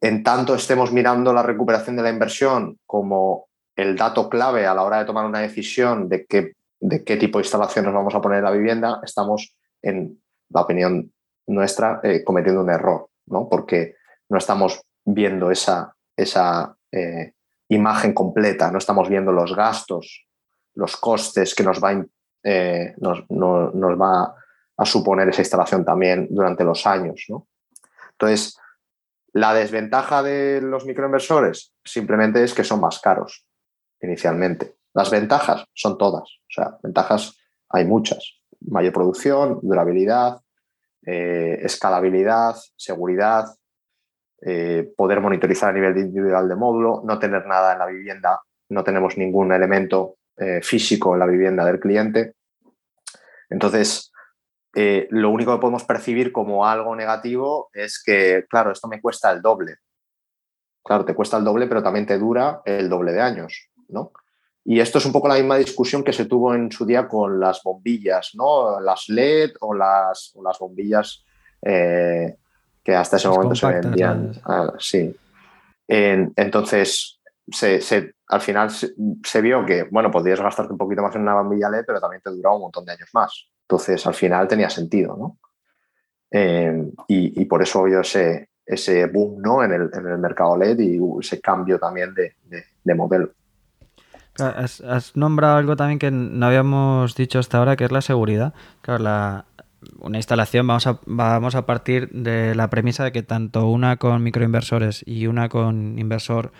en tanto estemos mirando la recuperación de la inversión como el dato clave a la hora de tomar una decisión de qué, de qué tipo de instalaciones vamos a poner en la vivienda, estamos, en la opinión nuestra, eh, cometiendo un error, ¿no? porque no estamos viendo esa, esa eh, imagen completa, no estamos viendo los gastos, los costes que nos va, eh, nos, va a suponer esa instalación también durante los años. Entonces, la desventaja de los microinversores simplemente es que son más caros inicialmente. Las ventajas son todas, o sea, ventajas hay muchas. Mayor producción, durabilidad, eh, escalabilidad, seguridad, eh, poder monitorizar a nivel individual de módulo, no tener nada en la vivienda, no tenemos ningún elemento eh, físico en la vivienda del cliente. Entonces, eh, lo único que podemos percibir como algo negativo es que, claro, esto me cuesta el doble. Claro, te cuesta el doble, pero también te dura el doble de años, ¿no? Y esto es un poco la misma discusión que se tuvo en su día con las bombillas, ¿no? Las LED o las, o las bombillas que hasta ese momento se vendían. Ah, sí. entonces, se, al final se, vio que, bueno, podías gastarte un poquito más en una bombilla LED, pero también te duraba un montón de años más. Entonces, al final tenía sentido, ¿no? Eh, y, por eso ha ese, ese boom ¿no? en, el, en el mercado LED y ese cambio también de, de, modelo. Has, has, nombrado algo también que no habíamos dicho hasta ahora, que es la seguridad. Claro, la, una instalación vamos a, vamos a partir de la premisa de que tanto una con microinversores y una con inversor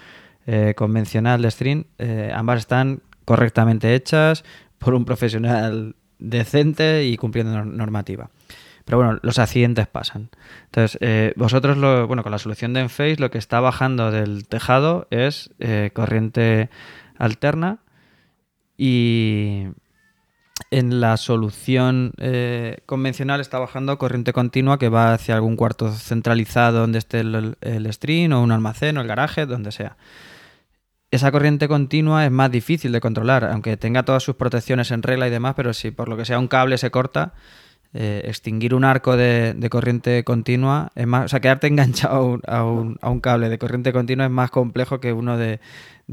eh, convencional de stream, eh, ambas están correctamente hechas por un profesional decente y cumpliendo normativa. Pero bueno, los accidentes pasan. Entonces, eh, vosotros, lo, bueno, con la solución de Enphase, lo que está bajando del tejado es corriente alterna y, en la solución eh, convencional está bajando corriente continua que va hacia algún cuarto centralizado donde esté el, el o un almacén o el garaje, donde sea. Esa corriente continua es más difícil de controlar, aunque tenga todas sus protecciones en regla y demás, pero si por lo que sea un cable se corta, eh, extinguir un arco de, corriente continua es más, o sea, quedarte enganchado a un, cable de corriente continua es más complejo que uno de,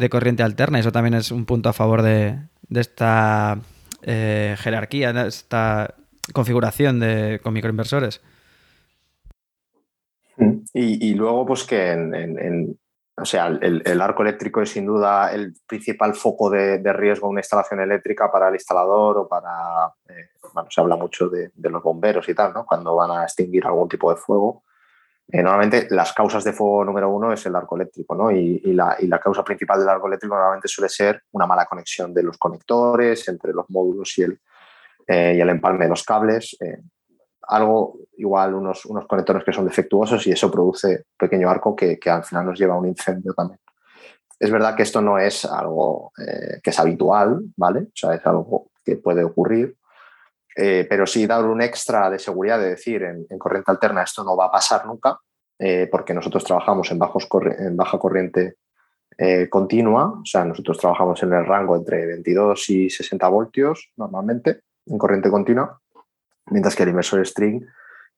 corriente alterna. Eso también es un punto a favor de esta eh, jerarquía, esta configuración de, con microinversores. Y, luego, pues que en, o sea, el, arco eléctrico es sin duda el principal foco de, riesgo en una instalación eléctrica para el instalador o para, eh, bueno, se habla mucho de, los bomberos y tal, ¿no? Cuando van a extinguir algún tipo de fuego. Eh, normalmente las causas de fuego número uno es el arco eléctrico, ¿no? Y, la, causa principal del arco eléctrico normalmente suele ser una mala conexión de los conectores entre los módulos y el, eh, y el empalme de los cables. Eh, algo igual, unos, unos conectores que son defectuosos y eso produce un pequeño arco que, que al final nos lleva a un incendio también. Es verdad que esto no es algo que es habitual, ¿vale? O sea, es algo que puede ocurrir, eh, pero sí dar un extra de seguridad de decir en, corriente alterna esto no va a pasar nunca, eh, porque nosotros trabajamos en, bajos en baja corriente eh, continua, o sea, nosotros trabajamos en el rango entre 22 y 60 voltios normalmente en corriente continua, mientras que el inversor string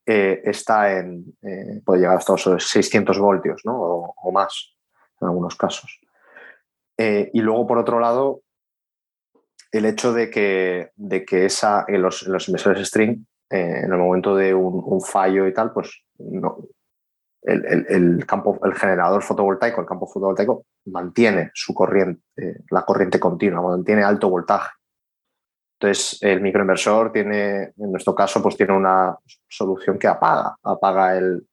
está en, puede llegar hasta los 600 voltios ¿no? o, más en algunos casos. y luego, por otro lado, el hecho de que, de que esa, en, los, inversores string, en el momento de un, fallo y tal, pues no, el, campo, el generador fotovoltaico, el campo fotovoltaico mantiene su corriente, la corriente continua, mantiene alto voltaje. Entonces, el microinversor tiene, en nuestro caso, pues tiene una solución que apaga, apaga el,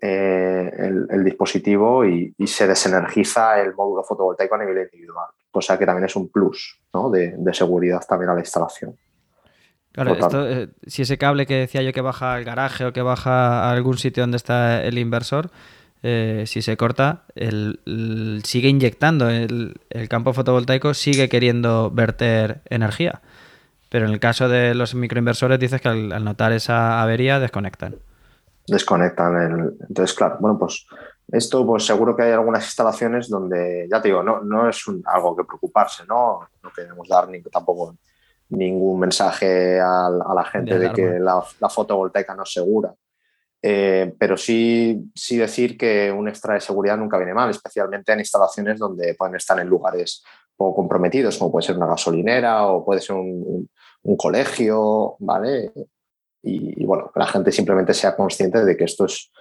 eh, el, dispositivo y, se desenergiza el módulo fotovoltaico a nivel individual, cosa que también es un plus de, de seguridad también a la instalación. Claro, esto, eh, si ese cable que decía yo que baja al garaje o que baja a algún sitio donde está el inversor, eh, si se corta, el, sigue inyectando, el, campo fotovoltaico sigue queriendo verter energía. Pero en el caso de los microinversores dices que al, notar esa avería desconectan. Desconectan. entonces, claro, bueno, pues esto pues seguro que hay algunas instalaciones donde, ya te digo, no, no es algo que preocuparse, ¿no? No queremos dar ni tampoco ningún mensaje a, la gente de, que la, fotovoltaica no es segura. Eh, pero sí, sí decir que un extra de seguridad nunca viene mal, especialmente en instalaciones donde pueden estar en lugares poco comprometidos, como puede ser una gasolinera o puede ser un, colegio, ¿vale? Y, bueno, que la gente simplemente sea consciente de que esto es,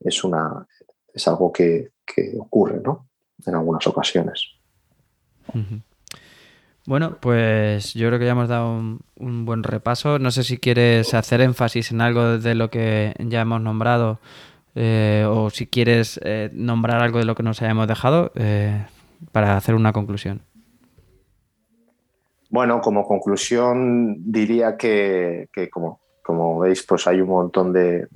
es, una, es algo que, ocurre, ¿no? En algunas ocasiones. Bueno, pues yo creo que ya hemos dado un, buen repaso. No sé si quieres hacer énfasis en algo de lo que ya hemos nombrado eh, o si quieres eh, nombrar algo de lo que nos hayamos dejado eh, para hacer una conclusión. Bueno, como conclusión diría que, como, como, veis, pues hay un montón de,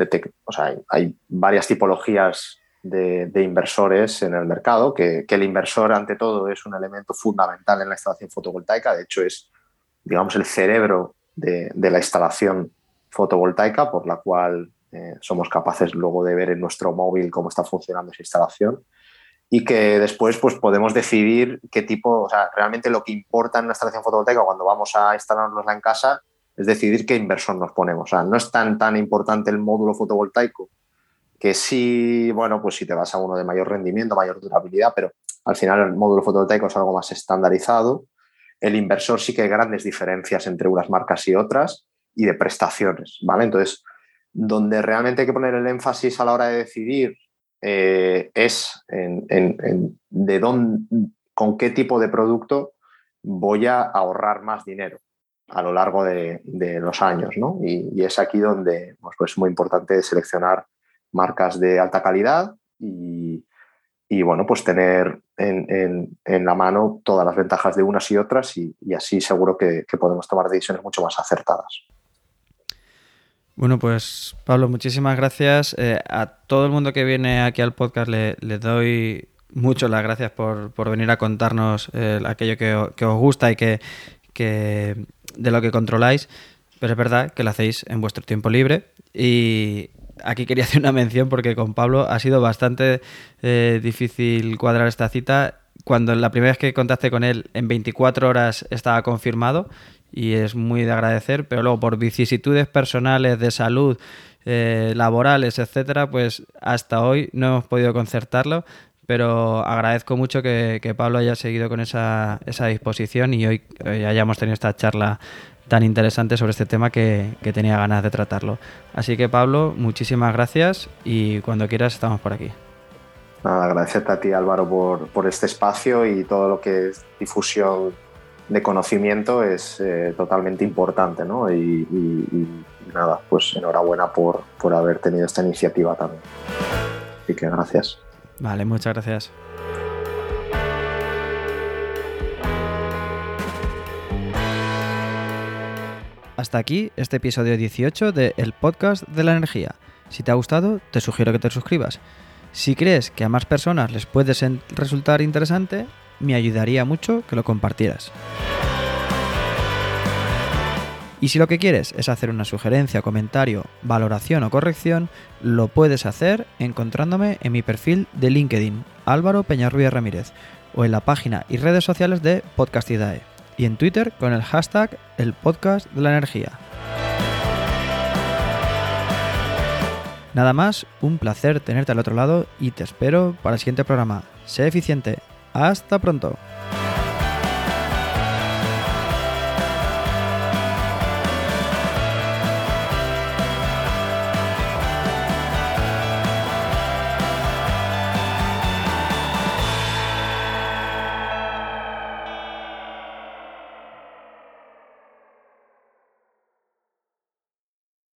o sea, hay varias tipologías de, inversores en el mercado, que, el inversor ante todo es un elemento fundamental en la instalación fotovoltaica, de hecho es, digamos, el cerebro de, la instalación fotovoltaica por la cual eh, somos capaces luego de ver en nuestro móvil cómo está funcionando esa instalación. Y que después pues podemos decidir qué tipo, o sea, realmente lo que importa en una instalación fotovoltaica cuando vamos a instalárnosla en casa es decidir qué inversor nos ponemos. O sea, no es tan, tan importante el módulo fotovoltaico que sí, bueno, pues si te vas a uno de mayor rendimiento, mayor durabilidad, pero al final el módulo fotovoltaico es algo más estandarizado. El inversor sí que hay grandes diferencias entre unas marcas y otras y de prestaciones, ¿vale? Entonces, donde realmente hay que poner el énfasis a la hora de decidir eh, es en, de dónde, con qué tipo de producto voy a ahorrar más dinero a lo largo de, los años, ¿no? Y, es aquí donde pues, pues es muy importante seleccionar marcas de alta calidad y, bueno, pues tener en, la mano todas las ventajas de unas y otras y, así seguro que, podemos tomar decisiones mucho más acertadas. Bueno, pues Pablo, muchísimas gracias. Eh, a todo el mundo que viene aquí al podcast le, doy muchas las gracias por, venir a contarnos eh, aquello que, os gusta y que, que, de lo que controláis. Pero es verdad que lo hacéis en vuestro tiempo libre y, aquí quería hacer una mención porque con Pablo ha sido bastante eh, difícil cuadrar esta cita. Cuando la primera vez que contacté con él, en 24 horas estaba confirmado y es muy de agradecer, pero luego por vicisitudes personales, de salud, eh, laborales, etcétera, pues hasta hoy no hemos podido concertarlo, pero agradezco mucho que, Pablo haya seguido con esa, esa disposición y hoy hayamos tenido esta charla tan interesante sobre este tema que, tenía ganas de tratarlo. Así que Pablo, muchísimas gracias y cuando quieras estamos por aquí. Nada, agradecerte a ti Álvaro por, este espacio y todo lo que es difusión de conocimiento es eh, totalmente importante, ¿no? Y, nada, pues enhorabuena por, por haber tenido esta iniciativa también. Así que gracias. Vale, muchas gracias. Hasta aquí este episodio 18 de El Podcast de la Energía. Si te ha gustado, te sugiero que te suscribas. Si crees que a más personas les puede resultar interesante, me ayudaría mucho que lo compartieras. Y si lo que quieres es hacer una sugerencia, comentario, valoración o corrección, lo puedes hacer encontrándome en mi perfil de LinkedIn, Álvaro Peñarruiz Ramírez o en la página y redes sociales de Podcastidae y en Twitter con el hashtag el podcast de la energía. Nada más, un placer tenerte al otro lado y te espero para el siguiente programa. Sé eficiente. Hasta pronto.